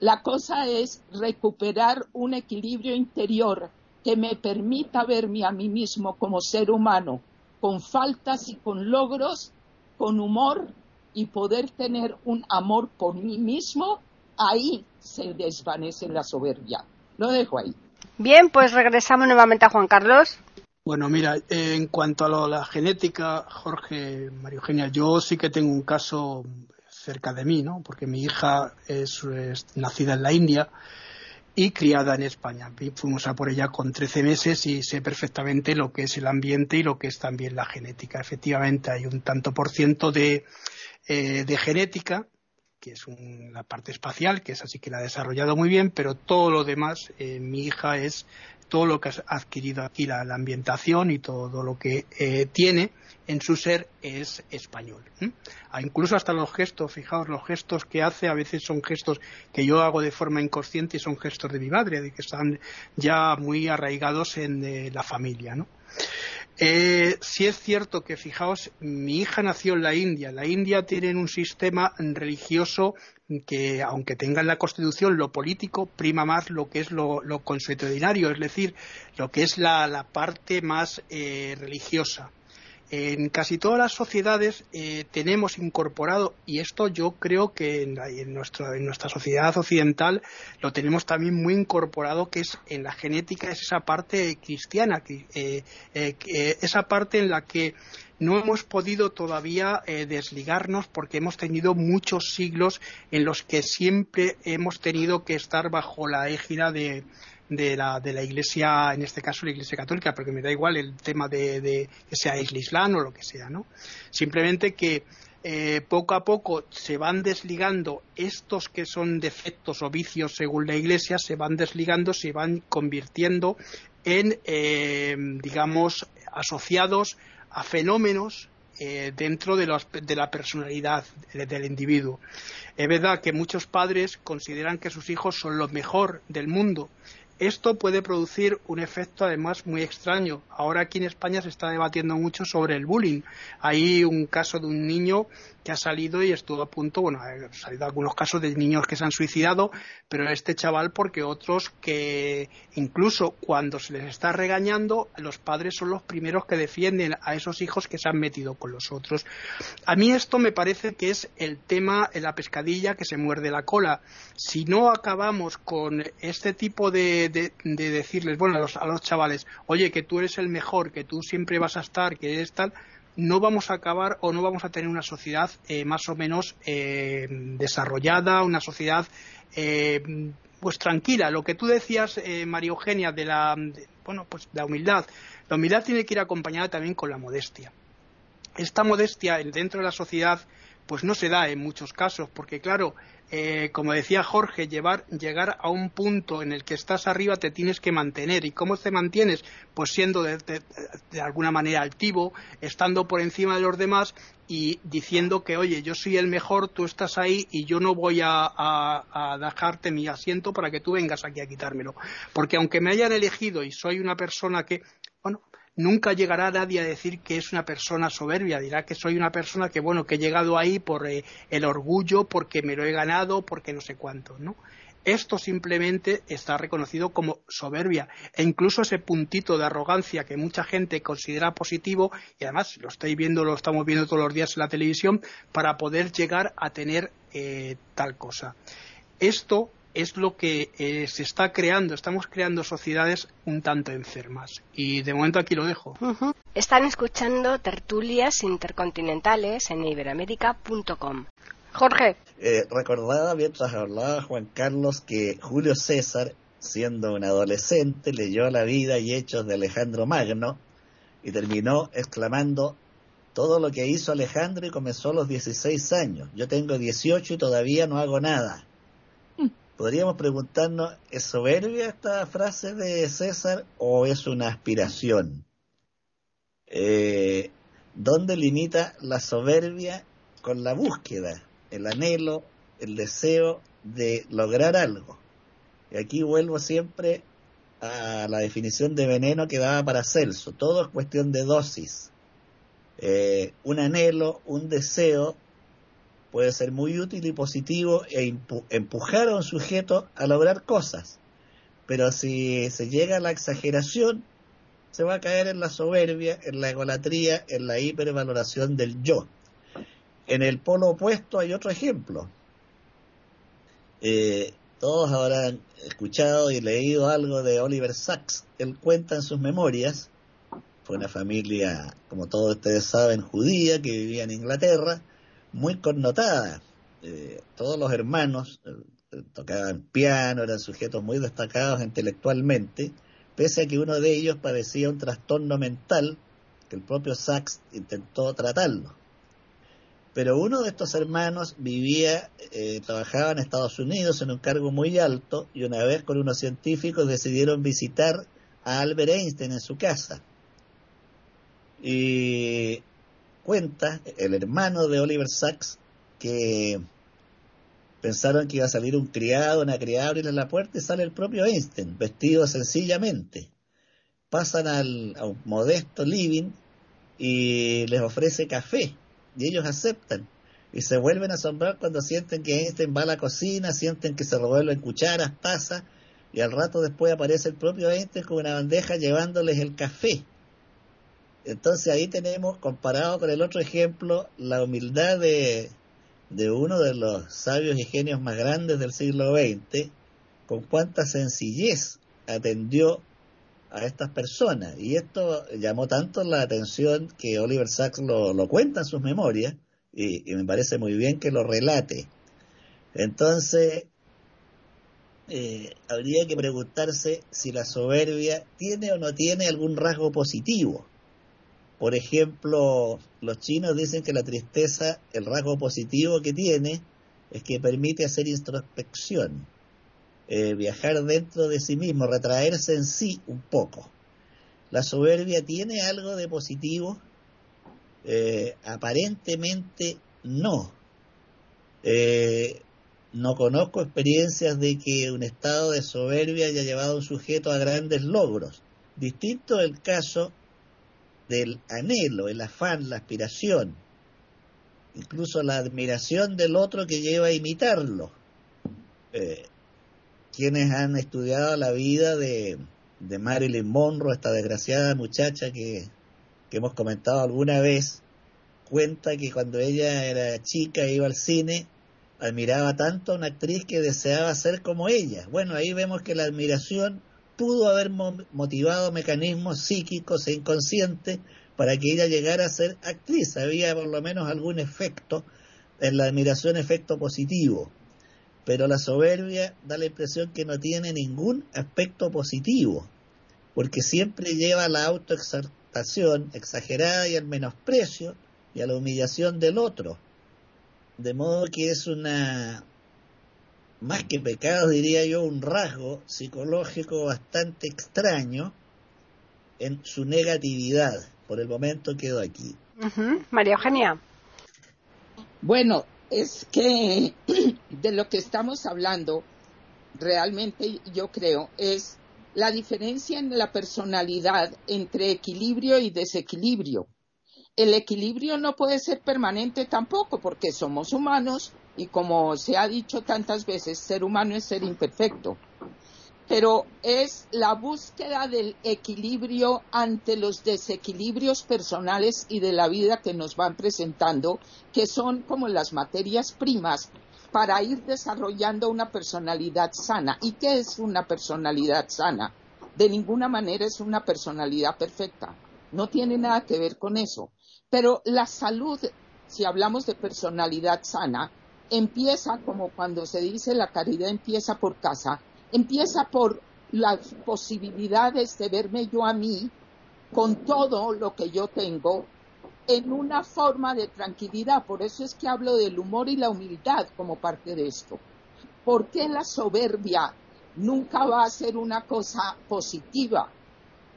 S4: La cosa es recuperar un equilibrio interior que me permita verme a mí mismo como ser humano, con faltas y con logros, con humor y poder tener un amor por mí mismo, ahí se desvanece la soberbia. Lo dejo ahí.
S1: Bien, pues regresamos nuevamente a Juan Carlos.
S2: Bueno, mira, en cuanto a la genética, Jorge, María Eugenia, yo sí que tengo un caso cerca de mí, ¿no? Porque mi hija es nacida en la India y criada en España. Fuimos a por ella con 13 meses y sé perfectamente lo que es el ambiente y lo que es también la genética. Efectivamente, hay un tanto por ciento de, eh, de genética que es la parte espacial, que es así que la ha desarrollado muy bien, pero todo lo demás, eh, mi hija es todo lo que ha adquirido aquí, la, ambientación y todo lo que eh, tiene en su ser es español. Ah, incluso hasta los gestos, fijaos, los gestos que hace a veces son gestos que yo hago de forma inconsciente y son gestos de mi madre, de que están ya muy arraigados en la familia. ¿no? Eh, sí es cierto que, fijaos, mi hija nació en la India. La India tiene un sistema religioso que, aunque tenga en la Constitución lo político, prima más lo que es lo, consuetudinario, es decir, lo que es la, parte más eh, religiosa en casi todas las sociedades eh, tenemos incorporado, y esto yo creo que en, nuestra sociedad occidental lo tenemos también muy incorporado, que es en la genética, es esa parte cristiana, eh, eh, esa parte en la que no hemos podido todavía desligarnos porque hemos tenido muchos siglos en los que siempre hemos tenido que estar bajo la égida de, de la, de la Iglesia, en este caso la Iglesia Católica, porque me da igual el tema de, que sea el Islam o lo que sea, ¿no? Simplemente que eh, poco a poco se van desligando estos que son defectos o vicios según la Iglesia, se van desligando, se van convirtiendo en, eh, digamos, asociados a fenómenos eh, dentro de, de, la personalidad del individuo. Es verdad que muchos padres consideran que sus hijos son lo mejor del mundo esto puede producir un efecto además muy extraño. Ahora aquí en España se está debatiendo mucho sobre el bullying. Hay un caso de un niño que ha salido y estuvo a punto, bueno, han salido algunos casos de niños que se han suicidado, pero este chaval porque otros que incluso cuando se les está regañando, los padres son los primeros que defienden a esos hijos que se han metido con los otros. A mí esto me parece que es el tema la pescadilla que se muerde la cola. Si no acabamos con este tipo de, de, decirles, bueno, a los, a los chavales, oye, que tú eres el mejor, que tú siempre vas a estar, que eres tal, no vamos a acabar o no vamos a tener una sociedad eh, más o menos eh, desarrollada, una sociedad eh, pues tranquila. Lo que tú decías, María Eugenia, de la, bueno, pues la humildad. La humildad tiene que ir acompañada también con la modestia. Esta modestia dentro de la sociedad pues no se da en muchos casos, porque claro, eh, como decía Jorge, llevar, llegar a un punto en el que estás arriba te tienes que mantener. ¿Y cómo te mantienes? Pues siendo de, alguna manera altivo, estando por encima de los demás y diciendo que, oye, yo soy el mejor, tú estás ahí y yo no voy a, a dejarte mi asiento para que tú vengas aquí a quitármelo. Porque aunque me hayan elegido y soy una persona que, nunca llegará nadie a decir que es una persona soberbia, dirá que soy una persona que, bueno, que he llegado ahí por eh, el orgullo, porque me lo he ganado, porque no sé cuánto, ¿no? Esto simplemente está reconocido como soberbia e incluso ese puntito de arrogancia que mucha gente considera positivo y además lo estáis viendo, lo estamos viendo todos los días en la televisión para poder llegar a tener eh, tal cosa. Esto es lo que eh, se está creando. Estamos creando sociedades un tanto enfermas. Y de momento aquí lo dejo.
S1: Están escuchando tertulias intercontinentales en iberamérica.com. Jorge.
S3: Eh, recordaba mientras hablaba Juan Carlos que Julio César, siendo un adolescente, leyó la vida y hechos de Alejandro Magno y terminó exclamando todo lo que hizo Alejandro y comenzó a los 16 años. Yo tengo 18 y todavía no hago nada podríamos preguntarnos, ¿es soberbia esta frase de César o es una aspiración? Eh, ¿Dónde limita la soberbia con la búsqueda, el anhelo, el deseo de lograr algo? Y aquí vuelvo siempre a la definición de veneno que daba para Celso. Todo es cuestión de dosis. Eh, un anhelo, un deseo puede ser muy útil y positivo e empujar a un sujeto a lograr cosas. Pero si se llega a la exageración, se va a caer en la soberbia, en la egolatría, en la hipervaloración del yo. En el polo opuesto hay otro ejemplo. Eh, todos habrán escuchado y leído algo de Oliver Sacks. Él cuenta en sus memorias, fue una familia, como todos ustedes saben, judía que vivía en Inglaterra, muy connotada. Eh, todos los hermanos eh, tocaban piano, eran sujetos muy destacados intelectualmente, pese a que uno de ellos padecía un trastorno mental que el propio Sachs intentó tratarlo. Pero uno de estos hermanos vivía, eh, trabajaba en Estados Unidos en un cargo muy alto y una vez con unos científicos decidieron visitar a Albert Einstein en su casa. Y cuenta el hermano de Oliver Sacks que pensaron que iba a salir un criado, una criada, abrirle la puerta y sale el propio Einstein, vestido sencillamente. Pasan al, modesto living y les ofrece café y ellos aceptan y se vuelven a asombrar cuando sienten que Einstein va a la cocina, sienten que se revuelven cucharas, tazas y al rato después aparece el propio Einstein con una bandeja llevándoles el café. Entonces ahí tenemos, comparado con el otro ejemplo, la humildad de, de uno de los sabios y genios más grandes del siglo XX, con cuánta sencillez atendió a estas personas. Y esto llamó tanto la atención que Oliver Sacks lo, lo cuenta en sus memorias y, me parece muy bien que lo relate. Entonces, eh, habría que preguntarse si la soberbia tiene o no tiene algún rasgo positivo. Por ejemplo, los chinos dicen que la tristeza, el rasgo positivo que tiene, es que permite hacer introspección, eh, viajar dentro de sí mismo, retraerse en sí un poco. La soberbia tiene algo de positivo, eh, aparentemente no. Eh, no conozco experiencias de que un estado de soberbia haya llevado a un sujeto a grandes logros. Distinto el caso del anhelo, el afán, la aspiración, incluso la admiración del otro que lleva a imitarlo. Eh, quienes han estudiado la vida de, de, Marilyn Monroe, esta desgraciada muchacha que, que hemos comentado alguna vez, cuenta que cuando ella era chica iba al cine, admiraba tanto a una actriz que deseaba ser como ella. Bueno, ahí vemos que la admiración pudo haber motivado mecanismos psíquicos e inconscientes para que ella llegara a ser actriz. Había por lo menos algún efecto en la admiración, efecto positivo. Pero la soberbia da la impresión que no tiene ningún aspecto positivo, porque siempre lleva a la autoexaltación exagerada y al menosprecio y a la humillación del otro. De modo que es una más que pecado, diría yo, un rasgo psicológico bastante extraño en su negatividad. Por el momento quedo aquí.
S1: María Eugenia.
S4: Bueno, es que de lo que estamos hablando, realmente yo creo, es la diferencia en la personalidad entre equilibrio y desequilibrio. El equilibrio no puede ser permanente tampoco porque somos humanos y como se ha dicho tantas veces, ser humano es ser imperfecto. Pero es la búsqueda del equilibrio ante los desequilibrios personales y de la vida que nos van presentando, que son como las materias primas para ir desarrollando una personalidad sana. ¿Y qué es una personalidad sana? De ninguna manera es una personalidad perfecta. No tiene nada que ver con eso. Pero la salud, si hablamos de personalidad sana, empieza como cuando se dice la caridad empieza por casa, empieza por las posibilidades de verme yo a mí con todo lo que yo tengo en una forma de tranquilidad. Por eso es que hablo del humor y la humildad como parte de esto. ¿Por qué la soberbia nunca va a ser una cosa positiva?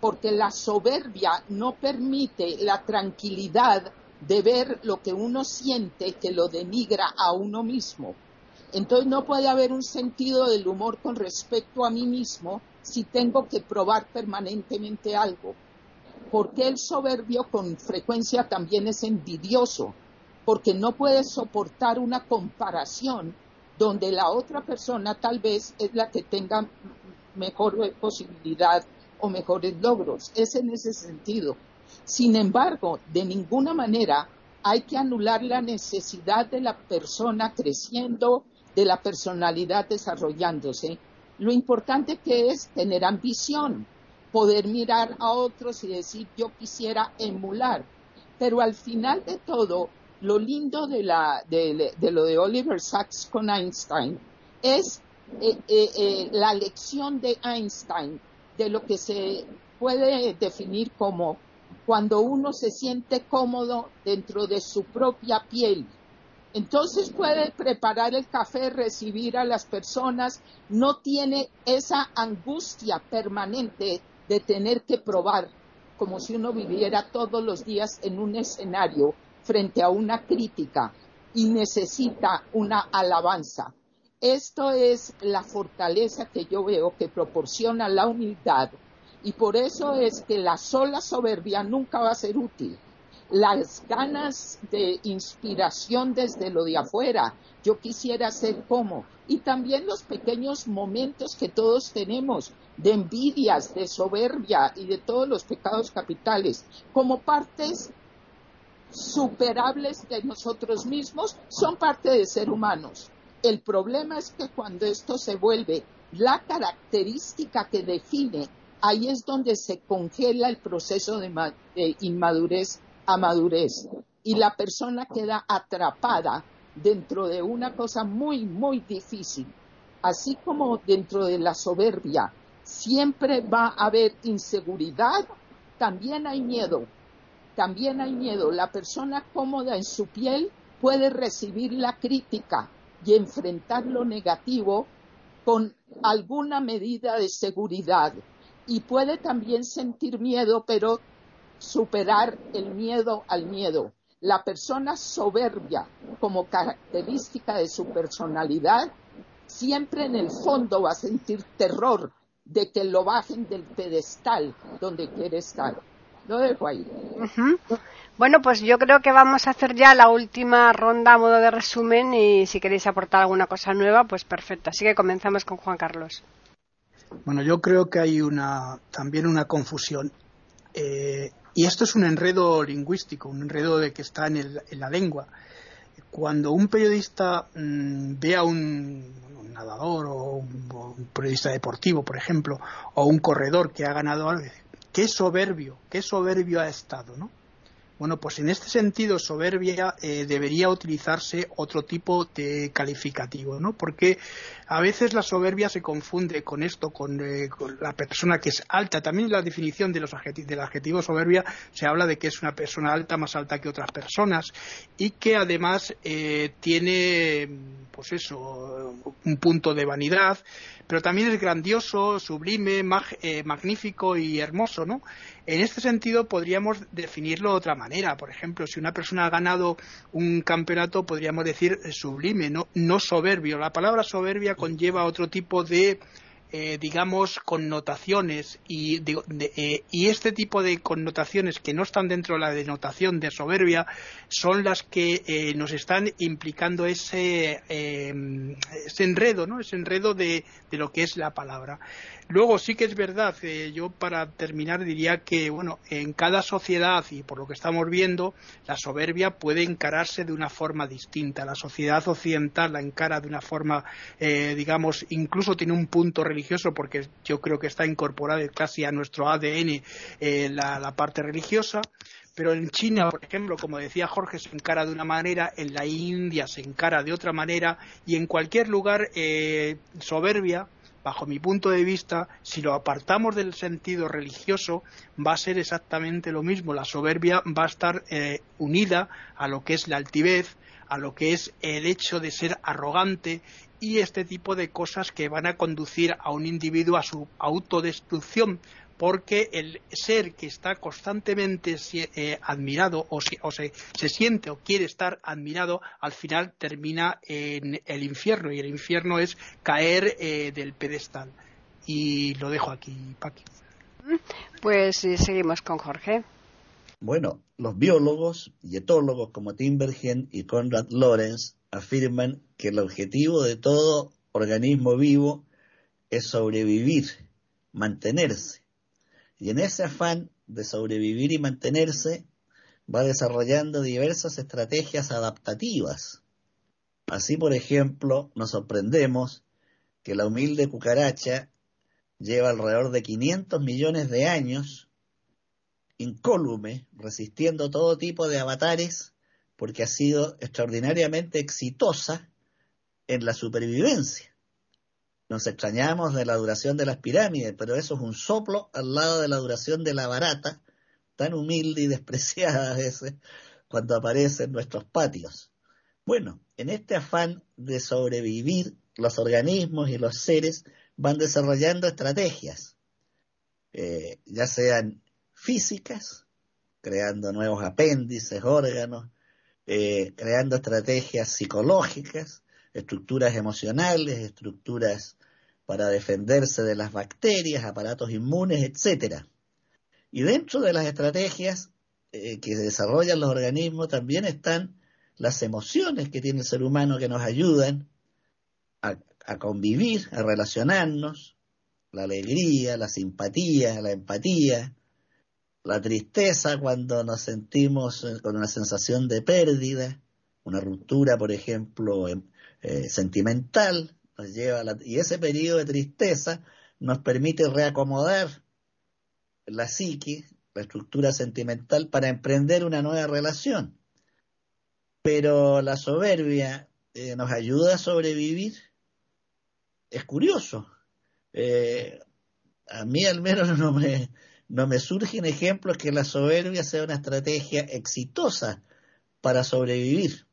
S4: Porque la soberbia no permite la tranquilidad de ver lo que uno siente que lo denigra a uno mismo. Entonces no puede haber un sentido del humor con respecto a mí mismo si tengo que probar permanentemente algo. Porque el soberbio con frecuencia también es envidioso, porque no puede soportar una comparación donde la otra persona tal vez es la que tenga mejor posibilidad o mejores logros. Es en ese sentido. Sin embargo, de ninguna manera hay que anular la necesidad de la persona creciendo, de la personalidad desarrollándose. Lo importante que es tener ambición, poder mirar a otros y decir yo quisiera emular. Pero al final de todo, lo lindo de, lo de Oliver Sacks con Einstein es eh, eh, eh, la lección de Einstein de lo que se puede definir como cuando uno se siente cómodo dentro de su propia piel Entonces puede preparar el café, recibir a las personas, no tiene esa angustia permanente de tener que probar, como si uno viviera todos los días en un escenario frente a una crítica y necesita una alabanza. Esto es la fortaleza que yo veo que proporciona la humildad y por eso es que la sola soberbia nunca va a ser útil. Las ganas de inspiración desde lo de afuera, yo quisiera ser como, y también los pequeños momentos que todos tenemos de envidias, de soberbia y de todos los pecados capitales, como partes superables de nosotros mismos, son parte de ser humanos. El problema es que cuando esto se vuelve la característica que define, ahí es donde se congela el proceso de, inmadurez a madurez y la persona queda atrapada dentro de una cosa muy, muy difícil. Así como dentro de la soberbia siempre va a haber inseguridad, también hay miedo. También hay miedo. La persona cómoda en su piel puede recibir la crítica, y enfrentar lo negativo con alguna medida de seguridad. Y puede también sentir miedo, pero superar el miedo al miedo. La persona soberbia como característica de su personalidad siempre en el fondo va a sentir terror de que lo bajen del pedestal donde quiere estar. Lo dejo ahí.
S1: Bueno, pues yo creo que vamos a hacer ya la última ronda a modo de resumen y si queréis aportar alguna cosa nueva, pues perfecto. Así que comenzamos con Juan Carlos.
S2: Bueno, yo creo que hay una, también una confusión. Eh, y esto es un enredo lingüístico, un enredo de que está en, la lengua. Cuando un periodista mm, ve a un, nadador o un, un, periodista deportivo, por ejemplo, o un corredor que ha ganado algo, qué soberbio, qué soberbio ha estado, ¿no? Bueno, pues en este sentido, soberbia eh, debería utilizarse otro tipo de calificativo, ¿no? Porque a veces la soberbia se confunde con esto, con, eh, la persona que es alta. También la definición de los del adjetivo soberbia se habla de que es una persona alta, más alta que otras personas, y que además eh, tiene, pues eso, un punto de vanidad, pero también es grandioso, sublime, magnífico y hermoso, ¿no? En este sentido, podríamos definirlo de otra manera. Por ejemplo, si una persona ha ganado un campeonato, podríamos decir sublime, no, no soberbio. La palabra soberbia conlleva otro tipo de eh, digamos, connotaciones y, eh, y, este tipo de connotaciones que no están dentro de la denotación de soberbia son las que eh, nos están implicando ese, ese enredo, ¿no? Ese enredo de, de, lo que es la palabra. Luego sí que es verdad, yo para terminar diría que, bueno, en cada sociedad y por lo que estamos viendo, la soberbia puede encararse de una forma distinta. La sociedad occidental la encara de una forma, digamos, incluso tiene un punto religioso porque yo creo que está incorporada casi a nuestro ADN eh, la, parte religiosa pero en China, por ejemplo, como decía Jorge, se encara de una manera, en la India se encara de otra manera, y en cualquier lugar eh, soberbia, bajo mi punto de vista, si lo apartamos del sentido religioso, va a ser exactamente lo mismo. La soberbia va a estar eh, unida a lo que es la altivez, a lo que es el hecho de ser arrogante y este tipo de cosas que van a conducir a un individuo a su autodestrucción porque el ser que está constantemente eh, admirado o, se, siente o quiere estar admirado, al final termina en el infierno y el infierno es caer eh, del pedestal. Y lo dejo aquí, Paqui.
S1: Pues seguimos con Jorge.
S3: Bueno, los biólogos y etólogos como Timbergen y Conrad Lorenz afirman que el objetivo de todo organismo vivo es sobrevivir, mantenerse. Y en ese afán de sobrevivir y mantenerse, va desarrollando diversas estrategias adaptativas. Así, por ejemplo, nos sorprendemos que la humilde cucaracha lleva alrededor de 500 millones de años incólume, resistiendo todo tipo de avatares, porque ha sido extraordinariamente exitosa en la supervivencia. Nos extrañamos de la duración de las pirámides, pero eso es un soplo al lado de la duración de la barata, tan humilde y despreciada a veces cuando aparece en nuestros patios. Bueno, en este afán de sobrevivir, los organismos y los seres van desarrollando estrategias, eh, ya sean físicas, creando nuevos apéndices, órganos, eh, creando estrategias psicológicas, estructuras emocionales, estructuras para defenderse de las bacterias, aparatos inmunes, etcétera. Y dentro de las estrategias eh, que desarrollan los organismos también están las emociones que tiene el ser humano que nos ayudan a, a convivir, a relacionarnos, la alegría, la simpatía, la empatía, la tristeza cuando nos sentimos eh, con una sensación de pérdida, una ruptura, por ejemplo, em, eh, sentimental, nos lleva y ese periodo de tristeza nos permite reacomodar la psique, la estructura sentimental para emprender una nueva relación. Pero la soberbia eh, nos ayuda a sobrevivir. Es curioso. a mí al menos no me, no me surgen ejemplos que la soberbia sea una estrategia exitosa para sobrevivir.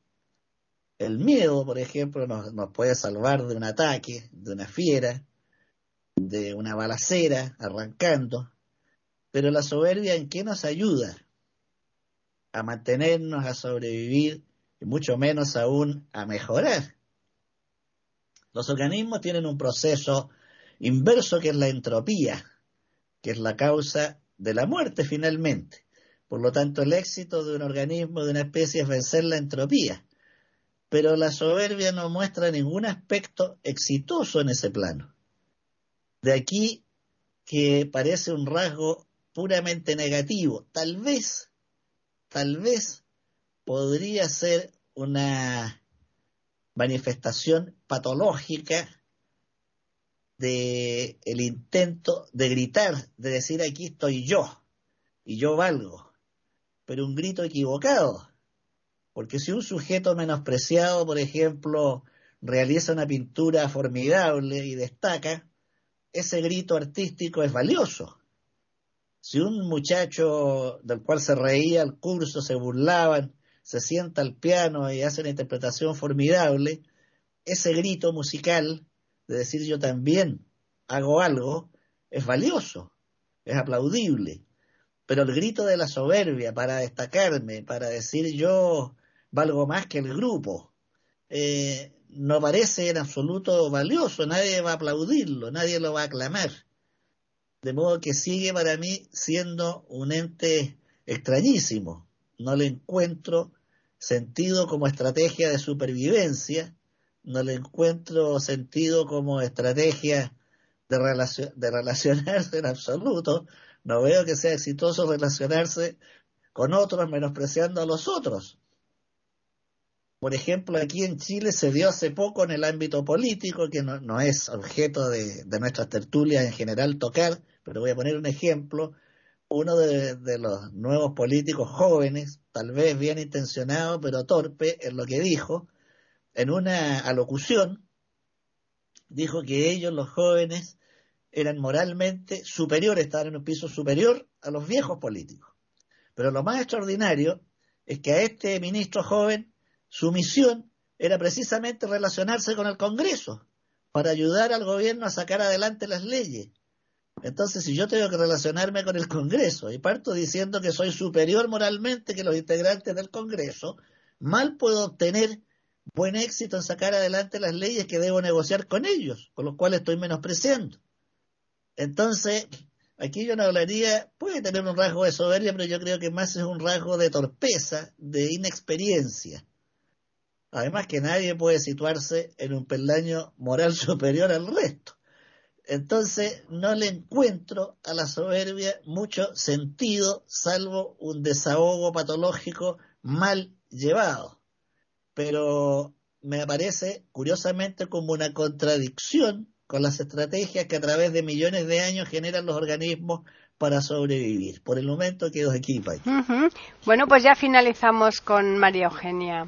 S3: El miedo, por ejemplo, nos, puede salvar de un ataque, de una fiera, de una balacera arrancando, pero la soberbia en qué nos ayuda? A mantenernos, a sobrevivir y mucho menos aún a mejorar. Los organismos tienen un proceso inverso que es la entropía que es la causa de la muerte finalmente. Por lo tanto, el éxito de un organismo, de una especie, es vencer la entropía. Pero la soberbia no muestra ningún aspecto exitoso en ese plano. De aquí que parece un rasgo puramente negativo. Tal vez, tal vez podría ser una manifestación patológica de el intento de gritar, de decir aquí estoy yo y yo valgo, pero un grito equivocado, porque si un sujeto menospreciado, por ejemplo, realiza una pintura formidable y destaca, ese grito artístico es valioso. Si un muchacho del cual se reía el curso, se burlaban, se sienta al piano y hace una interpretación formidable, ese grito musical de decir yo también hago algo, es valioso, es aplaudible. Pero el grito de la soberbia para destacarme, para decir yo valgo más que el grupo, eh, no parece en absoluto valioso, nadie va a aplaudirlo, nadie lo va a aclamar. De modo que sigue para mí siendo un ente extrañísimo. No le encuentro sentido como estrategia de supervivencia no le encuentro sentido como estrategia de, de relacionarse en absoluto. No veo que sea exitoso relacionarse con otros menospreciando a los otros. Por ejemplo, aquí en Chile se dio hace poco en el ámbito político, que no, es objeto de, nuestras tertulias en general tocar, pero voy a poner un ejemplo. Uno de, de los nuevos políticos jóvenes, tal vez bien intencionado, pero torpe en lo que dijo, en una alocución, dijo que ellos, los jóvenes, eran moralmente superiores, estaban en un piso superior a los viejos políticos. Pero lo más extraordinario es que a este ministro joven su misión era precisamente relacionarse con el Congreso para ayudar al gobierno a sacar adelante las leyes. Entonces, si yo tengo que relacionarme con el Congreso y parto diciendo que soy superior moralmente que los integrantes del Congreso, mal puedo obtener buen éxito en sacar adelante las leyes que debo negociar con ellos, con los cuales estoy menospreciando. Entonces, aquí yo no hablaría, puede tener un rasgo de soberbia, pero yo creo que más es un rasgo de torpeza, de inexperiencia. Además que nadie puede situarse en un peldaño moral superior al resto. Entonces no le encuentro a la soberbia mucho sentido, salvo un desahogo patológico mal llevado pero me aparece curiosamente como una contradicción con las estrategias que a través de millones de años generan los organismos para sobrevivir. Por el momento quedo aquí, Pai.
S1: Bueno, pues ya finalizamos con María Eugenia.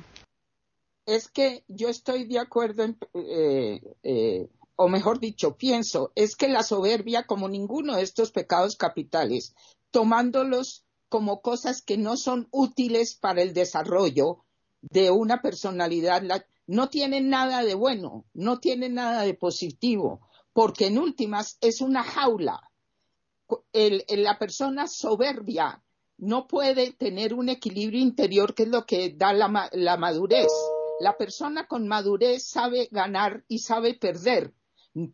S4: Es que yo estoy de acuerdo, en, eh, eh, o mejor dicho, pienso, es que la soberbia, como ninguno de estos pecados capitales, tomándolos como cosas que no son útiles para el desarrollo, de una personalidad, no tiene nada de bueno, no tiene nada de positivo, porque en últimas es una jaula. la persona soberbia no puede tener un equilibrio interior que es lo que da la madurez. La persona con madurez sabe ganar y sabe perder.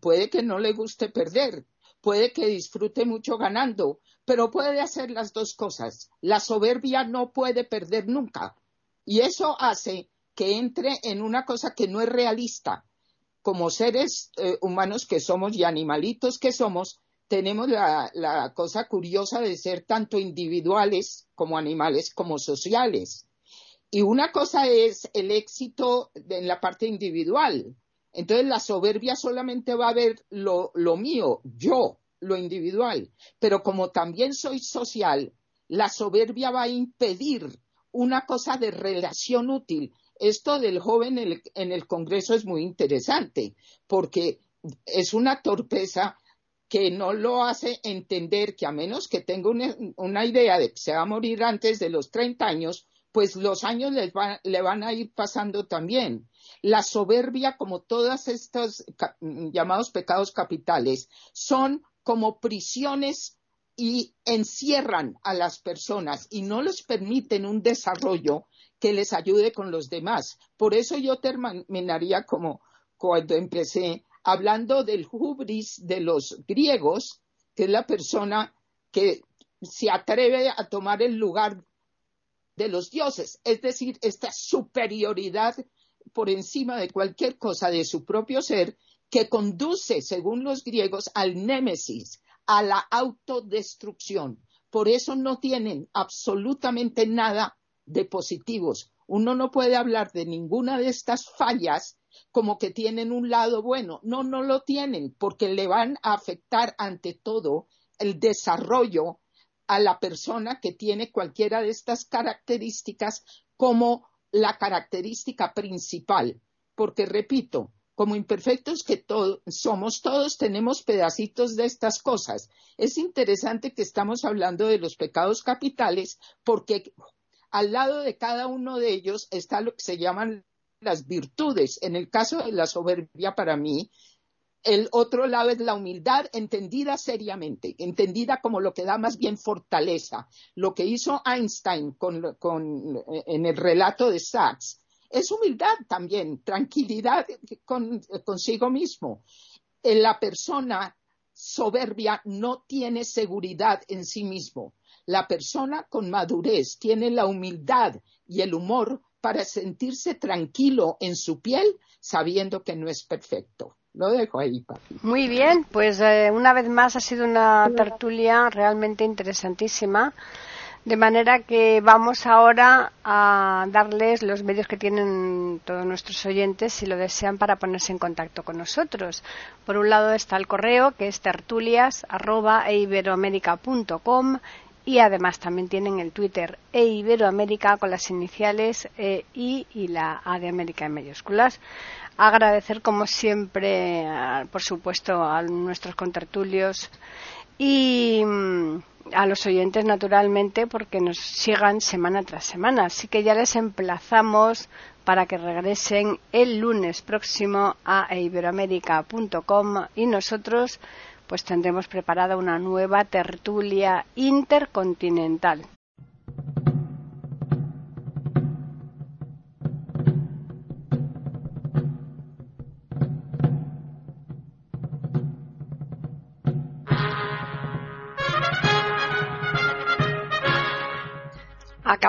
S4: Puede que no le guste perder, puede que disfrute mucho ganando, pero puede hacer las dos cosas. La soberbia no puede perder nunca. Y eso hace que entre en una cosa que no es realista. Como seres eh, humanos que somos y animalitos que somos, tenemos la, la cosa curiosa de ser tanto individuales como animales como sociales. Y una cosa es el éxito en la parte individual. Entonces la soberbia solamente va a ver lo, mío, yo, lo individual. Pero como también soy social, la soberbia va a impedir una cosa de relación útil. Esto del joven en el, Congreso es muy interesante porque es una torpeza que no lo hace entender que a menos que tenga una, idea de que se va a morir antes de los 30 años, pues los años le van a ir pasando también. La soberbia, como todos estos llamados pecados capitales, son como prisiones y encierran a las personas y no les permiten un desarrollo que les ayude con los demás. Por eso yo terminaría como cuando empecé hablando del hubris de los griegos, que es la persona que se atreve a tomar el lugar de los dioses, es decir, esta superioridad por encima de cualquier cosa de su propio ser que conduce, según los griegos, al némesis, a la autodestrucción. Por eso no tienen absolutamente nada de positivos. Uno no puede hablar de ninguna de estas fallas como que tienen un lado bueno. No, no lo tienen, porque le van a afectar ante todo el desarrollo a la persona que tiene cualquiera de estas características como la característica principal. Porque, repito, como imperfectos que somos, todos tenemos pedacitos de estas cosas. Es interesante que estamos hablando de los pecados capitales porque al lado de cada uno de ellos está lo que se llaman las virtudes. En el caso de la soberbia, para mí, el otro lado es la humildad entendida seriamente, entendida como lo que da más bien fortaleza. Lo que hizo Einstein en el relato de Sachs es humildad también, tranquilidad consigo mismo. La persona soberbia no tiene seguridad en sí mismo. La persona con madurez tiene la humildad y el humor para sentirse tranquilo en su piel sabiendo que no es perfecto. Lo dejo ahí.
S1: Muy bien, pues eh, una vez más ha sido una tertulia realmente interesantísima. De manera que vamos ahora a darles los medios que tienen todos nuestros oyentes, si lo desean, para ponerse en contacto con nosotros. Por un lado está el correo, que es tertulias.eiberoamerica.com y además también tienen el Twitter eiberoamerica con las iniciales e, I y la A de América en mayúsculas. Agradecer, como siempre, por supuesto, a nuestros contertulios y mm, a los oyentes naturalmente porque nos sigan semana tras semana. Así que ya les emplazamos para que regresen el lunes próximo a iberoamérica.com y nosotros pues tendremos preparada una nueva tertulia intercontinental.